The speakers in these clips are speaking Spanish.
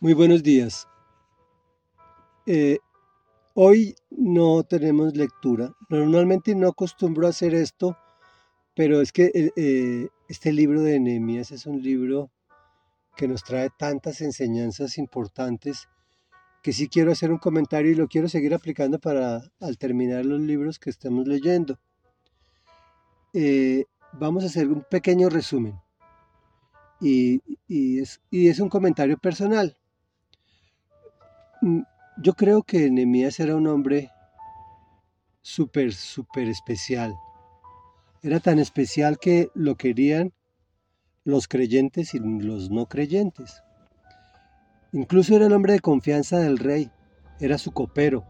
Muy buenos días. Eh, hoy no tenemos lectura. Normalmente no acostumbro a hacer esto, pero es que eh, eh, este libro de Nehemías es un libro que nos trae tantas enseñanzas importantes que sí quiero hacer un comentario y lo quiero seguir aplicando para al terminar los libros que estamos leyendo. vamos a hacer un pequeño resumen y, es, y es un comentario personal. Mm, yo creo que Nehemías era un hombre súper, súper especial. Era tan especial que lo querían los creyentes y los no creyentes. Incluso era el hombre de confianza del rey, era su copero.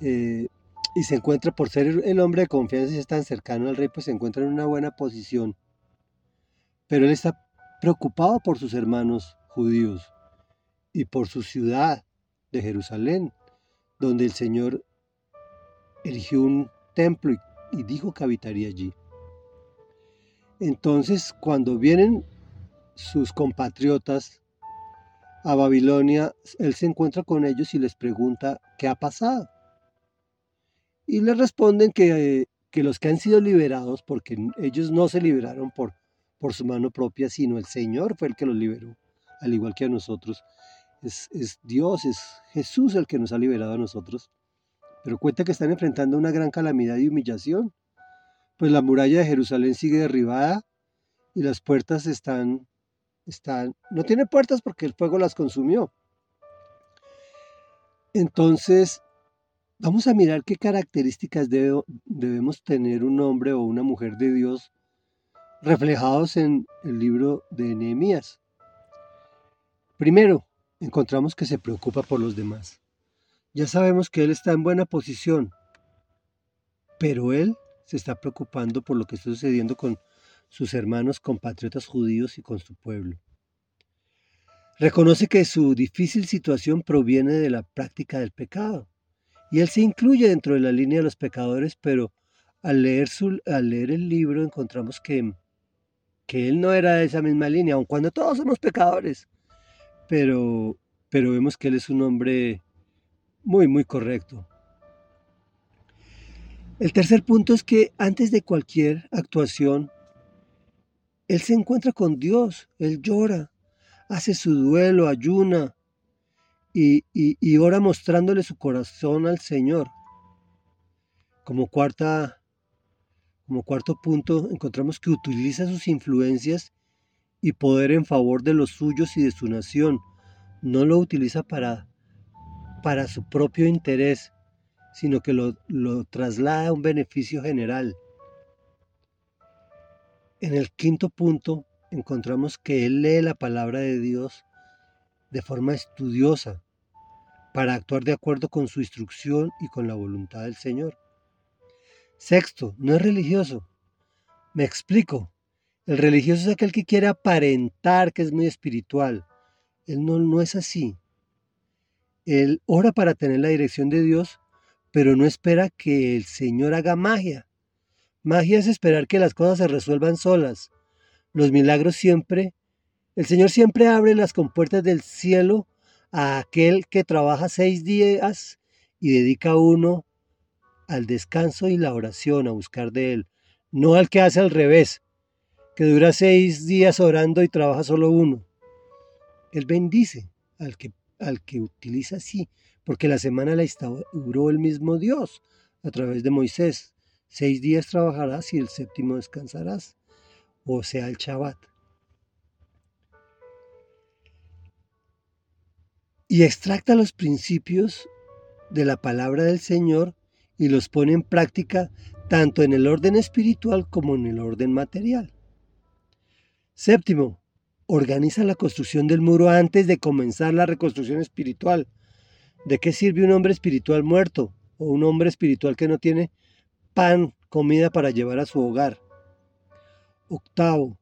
Eh, y se encuentra, por ser el hombre de confianza y es tan cercano al rey, pues se encuentra en una buena posición. Pero él está preocupado por sus hermanos judíos y por su ciudad de Jerusalén, donde el Señor erigió un templo y, dijo que habitaría allí. Entonces, cuando vienen sus compatriotas a Babilonia, él se encuentra con ellos y les pregunta qué ha pasado. Y les responden que, que los que han sido liberados, porque ellos no se liberaron por, por su mano propia, sino el Señor fue el que los liberó, al igual que a nosotros es, Dios, es Jesús el que nos ha liberado a nosotros. Pero cuenta que están enfrentando una gran calamidad y humillación. Pues la muralla de Jerusalén sigue derribada y las puertas están, están, no tiene puertas porque el fuego las consumió. Entonces, vamos a mirar qué características debemos tener un hombre o una mujer de Dios reflejados en el libro de Nehemías. Primero, encontramos que se preocupa por los demás. Ya sabemos que él está en buena posición, pero él se está preocupando por lo que está sucediendo con sus hermanos compatriotas judíos y con su pueblo. Reconoce que su difícil situación proviene de la práctica del pecado, y él se incluye dentro de la línea de los pecadores, pero al leer, el libro encontramos que, que él no era de esa misma línea, aun cuando todos somos pecadores pero, pero vemos que él es un hombre muy, muy correcto. El tercer punto es que antes de cualquier actuación, él se encuentra con Dios, él llora, hace su duelo, ayuna y, ora mostrándole su corazón al Señor. Como cuarta como cuarto punto, encontramos que utiliza sus influencias y poder en favor de los suyos y de su nación. No lo utiliza para, para su propio interés, sino que lo, lo traslada a un beneficio general. En el quinto punto encontramos que él lee la palabra de Dios de forma estudiosa para actuar de acuerdo con su instrucción y con la voluntad del Señor. Sexto, no es religioso. Me explico. El religioso es aquel que quiere aparentar que es muy espiritual. Él no, no es así. Él ora para tener la dirección de Dios, pero no espera que el Señor haga magia. Magia es esperar que las cosas se resuelvan solas. Los milagros siempre, el Señor siempre abre las compuertas del cielo a aquel que trabaja seis días y dedica uno al descanso y la oración, a buscar de Él, no al que hace al revés, que dura seis días orando y trabaja solo uno. Él bendice al que, al que utiliza así, porque la semana la instauró el mismo Dios a través de Moisés. Seis días trabajarás y el séptimo descansarás, o sea, el Shabbat. Y extracta los principios de la palabra del Señor y los pone en práctica tanto en el orden espiritual como en el orden material. Séptimo, organiza la construcción del muro antes de comenzar la reconstrucción espiritual. ¿De qué sirve un hombre espiritual muerto o un hombre espiritual que no tiene pan, comida para llevar a su hogar? Octavo,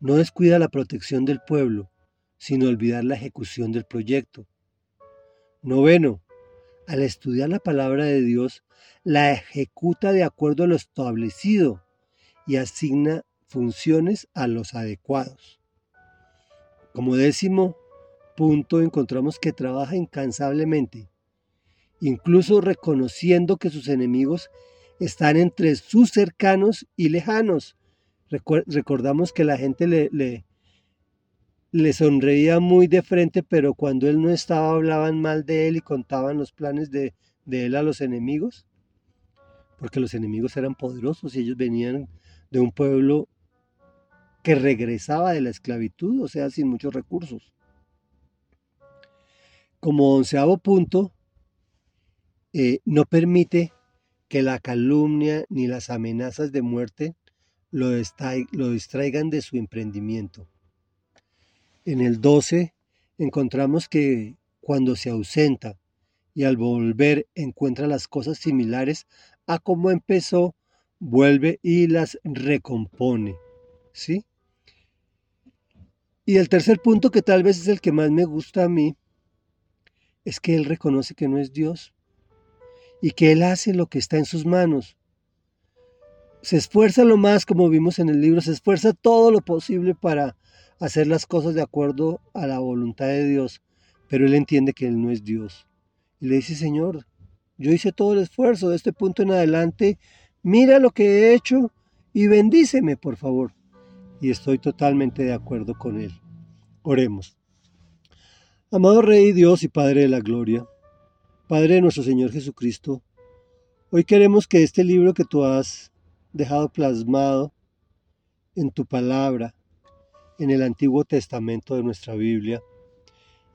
no descuida la protección del pueblo, sin olvidar la ejecución del proyecto. Noveno, al estudiar la palabra de Dios, la ejecuta de acuerdo a lo establecido y asigna funciones a los adecuados. Como décimo punto encontramos que trabaja incansablemente, incluso reconociendo que sus enemigos están entre sus cercanos y lejanos. Recordamos que la gente le, le, sonreía muy de frente, pero cuando él no estaba hablaban mal de él y contaban los planes de, de él a los enemigos, porque los enemigos eran poderosos y ellos venían de un pueblo que regresaba de la esclavitud, o sea, sin muchos recursos. Como onceavo punto, eh, no permite que la calumnia ni las amenazas de muerte lo, lo distraigan de su emprendimiento. En el 12 encontramos que cuando se ausenta y al volver encuentra las cosas similares a como empezó, vuelve y las recompone. ¿Sí? Y el tercer punto, que tal vez es el que más me gusta a mí, es que él reconoce que no es Dios y que él hace lo que está en sus manos. Se esfuerza lo más, como vimos en el libro, se esfuerza todo lo posible para hacer las cosas de acuerdo a la voluntad de Dios, pero él entiende que él no es Dios. Y le dice, Señor, yo hice todo el esfuerzo de este punto en adelante, mira lo que he hecho y bendíceme, por favor y estoy totalmente de acuerdo con él. Oremos. Amado Rey Dios y Padre de la Gloria, Padre de nuestro Señor Jesucristo, hoy queremos que este libro que tú has dejado plasmado en tu palabra, en el Antiguo Testamento de nuestra Biblia,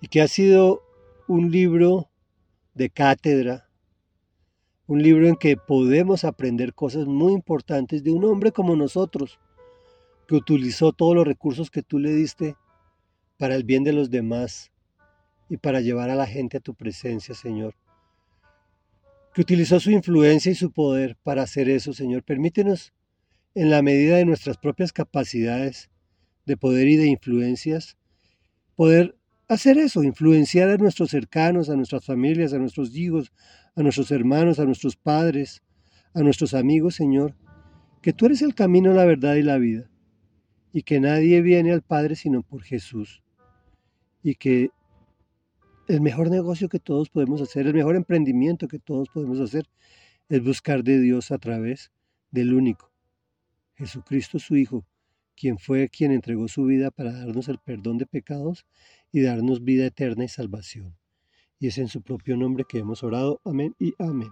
y que ha sido un libro de cátedra, un libro en que podemos aprender cosas muy importantes de un hombre como nosotros, que utilizó todos los recursos que tú le diste para el bien de los demás y para llevar a la gente a tu presencia, Señor. Que utilizó su influencia y su poder para hacer eso, Señor. Permítenos, en la medida de nuestras propias capacidades de poder y de influencias, poder hacer eso, influenciar a nuestros cercanos, a nuestras familias, a nuestros hijos, a nuestros hermanos, a nuestros padres, a nuestros amigos, Señor, que tú eres el camino, la verdad y la vida y que nadie viene al Padre sino por Jesús. Y que el mejor negocio que todos podemos hacer, el mejor emprendimiento que todos podemos hacer, es buscar de Dios a través del único, Jesucristo su Hijo, quien fue quien entregó su vida para darnos el perdón de pecados y darnos vida eterna y salvación. Y es en su propio nombre que hemos orado. Amén y amén.